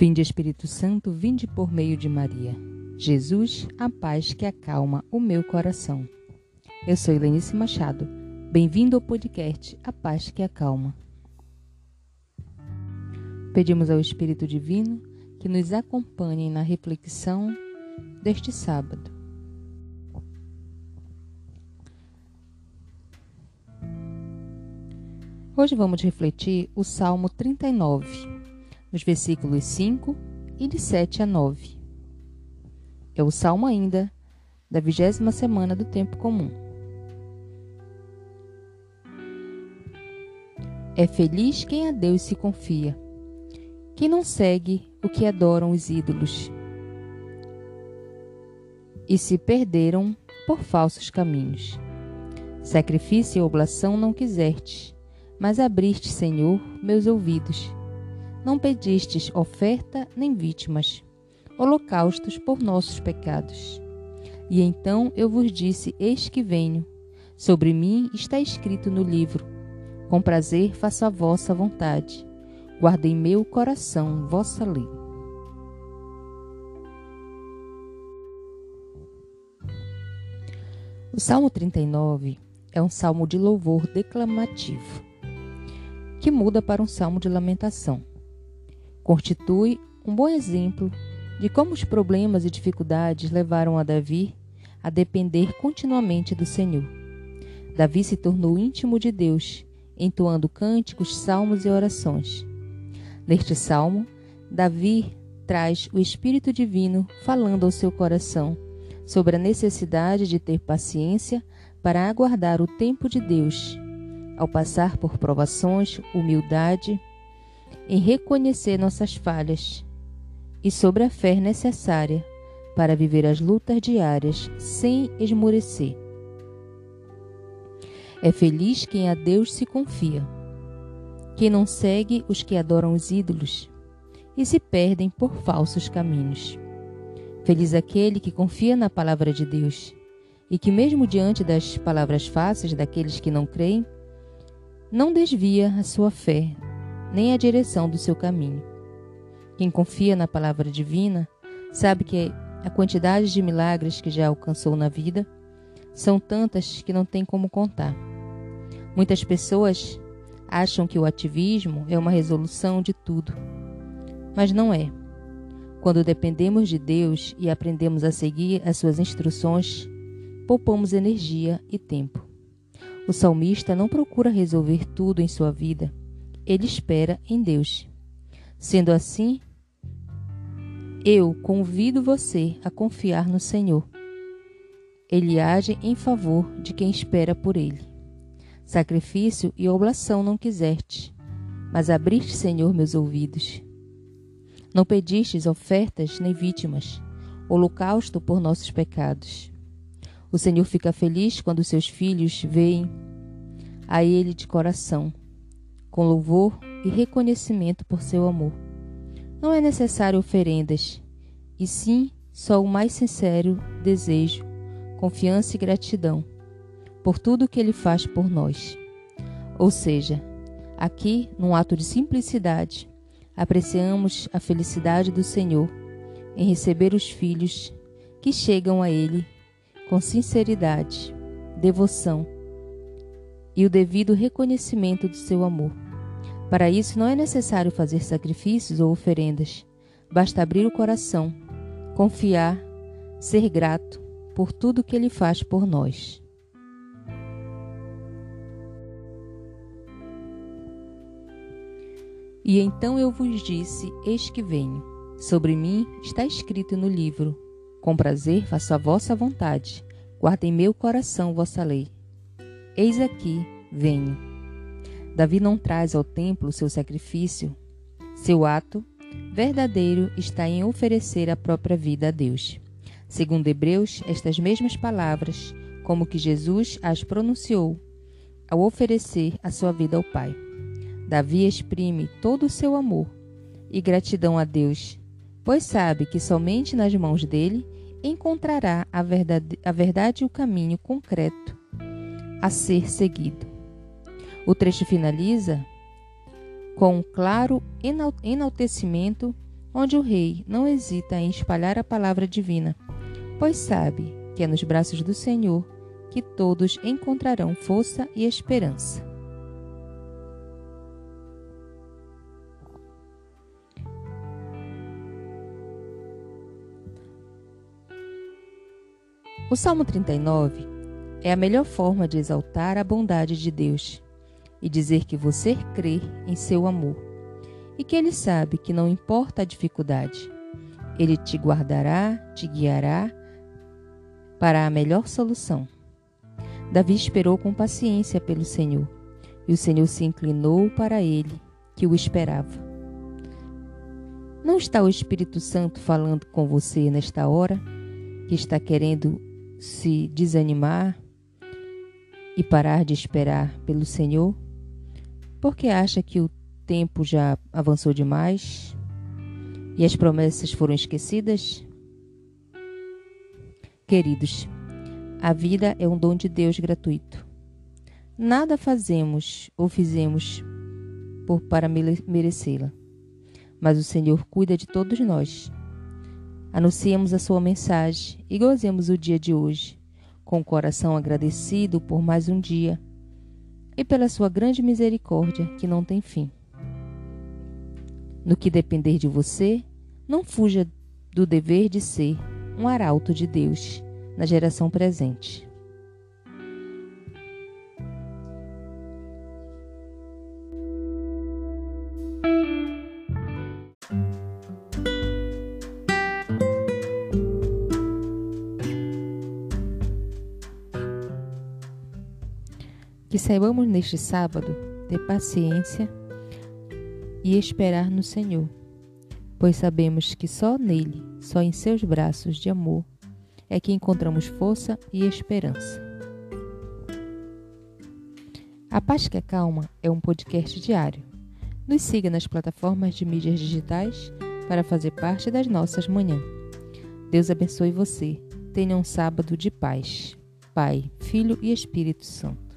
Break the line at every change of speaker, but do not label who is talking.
Vinde Espírito Santo, vinde por meio de Maria. Jesus, a paz que acalma o meu coração. Eu sou Helenice Machado. Bem-vindo ao podcast A Paz que Acalma. Pedimos ao Espírito Divino que nos acompanhe na reflexão deste sábado. Hoje vamos refletir o Salmo 39 nos versículos 5 e de 7 a 9. É o salmo ainda da vigésima semana do tempo comum. É feliz quem a Deus se confia, quem não segue o que adoram os ídolos e se perderam por falsos caminhos. Sacrifício e oblação não quiseste, mas abriste, Senhor, meus ouvidos não pedistes oferta nem vítimas, holocaustos por nossos pecados. E então eu vos disse: Eis que venho. Sobre mim está escrito no livro: Com prazer faço a vossa vontade. Guarda em meu coração vossa lei. O Salmo 39 é um salmo de louvor declamativo, que muda para um salmo de lamentação constitui um bom exemplo de como os problemas e dificuldades levaram a Davi a depender continuamente do Senhor. Davi se tornou íntimo de Deus, entoando cânticos, salmos e orações. Neste salmo, Davi traz o Espírito Divino falando ao seu coração sobre a necessidade de ter paciência para aguardar o tempo de Deus, ao passar por provações, humildade em reconhecer nossas falhas e sobre a fé necessária para viver as lutas diárias sem esmorecer. É feliz quem a Deus se confia, quem não segue os que adoram os ídolos e se perdem por falsos caminhos. Feliz aquele que confia na palavra de Deus e que, mesmo diante das palavras fáceis daqueles que não creem, não desvia a sua fé nem a direção do seu caminho. Quem confia na palavra divina sabe que a quantidade de milagres que já alcançou na vida são tantas que não tem como contar. Muitas pessoas acham que o ativismo é uma resolução de tudo, mas não é. Quando dependemos de Deus e aprendemos a seguir as suas instruções, poupamos energia e tempo. O salmista não procura resolver tudo em sua vida, ele espera em Deus. Sendo assim, eu convido você a confiar no Senhor. Ele age em favor de quem espera por ele. Sacrifício e oblação não quiseste, mas abriste, Senhor, meus ouvidos. Não pedistes ofertas nem vítimas, holocausto por nossos pecados. O Senhor fica feliz quando seus filhos veem a Ele de coração com louvor e reconhecimento por seu amor. Não é necessário oferendas, e sim só o mais sincero desejo, confiança e gratidão por tudo que ele faz por nós. Ou seja, aqui, num ato de simplicidade, apreciamos a felicidade do Senhor em receber os filhos que chegam a Ele com sinceridade, devoção e o devido reconhecimento do seu amor. Para isso não é necessário fazer sacrifícios ou oferendas, basta abrir o coração, confiar, ser grato por tudo que Ele faz por nós. E então eu vos disse: Eis que venho. Sobre mim está escrito no livro: Com prazer faço a vossa vontade. Guarda em meu coração vossa lei. Eis aqui, venho. Davi não traz ao templo seu sacrifício. Seu ato verdadeiro está em oferecer a própria vida a Deus. Segundo Hebreus, estas mesmas palavras, como que Jesus as pronunciou ao oferecer a sua vida ao Pai. Davi exprime todo o seu amor e gratidão a Deus, pois sabe que somente nas mãos dele encontrará a verdade, a verdade e o caminho concreto a ser seguido. O trecho finaliza com um claro enaltecimento onde o rei não hesita em espalhar a palavra divina, pois sabe que é nos braços do Senhor que todos encontrarão força e esperança. O Salmo 39 é a melhor forma de exaltar a bondade de Deus e dizer que você crê em seu amor e que Ele sabe que não importa a dificuldade, Ele te guardará, te guiará para a melhor solução. Davi esperou com paciência pelo Senhor e o Senhor se inclinou para ele, que o esperava. Não está o Espírito Santo falando com você nesta hora, que está querendo se desanimar e parar de esperar pelo Senhor? Porque acha que o tempo já avançou demais e as promessas foram esquecidas? Queridos, a vida é um dom de Deus gratuito. Nada fazemos ou fizemos por para merecê-la. Mas o Senhor cuida de todos nós Anunciemos a sua mensagem e gozemos o dia de hoje, com o coração agradecido por mais um dia e pela sua grande misericórdia que não tem fim. No que depender de você, não fuja do dever de ser um arauto de Deus na geração presente. Saibamos neste sábado ter paciência e esperar no Senhor, pois sabemos que só nele, só em seus braços de amor, é que encontramos força e esperança. A Paz que Acalma é um podcast diário. Nos siga nas plataformas de mídias digitais para fazer parte das nossas manhãs. Deus abençoe você. Tenha um sábado de paz. Pai, Filho e Espírito Santo.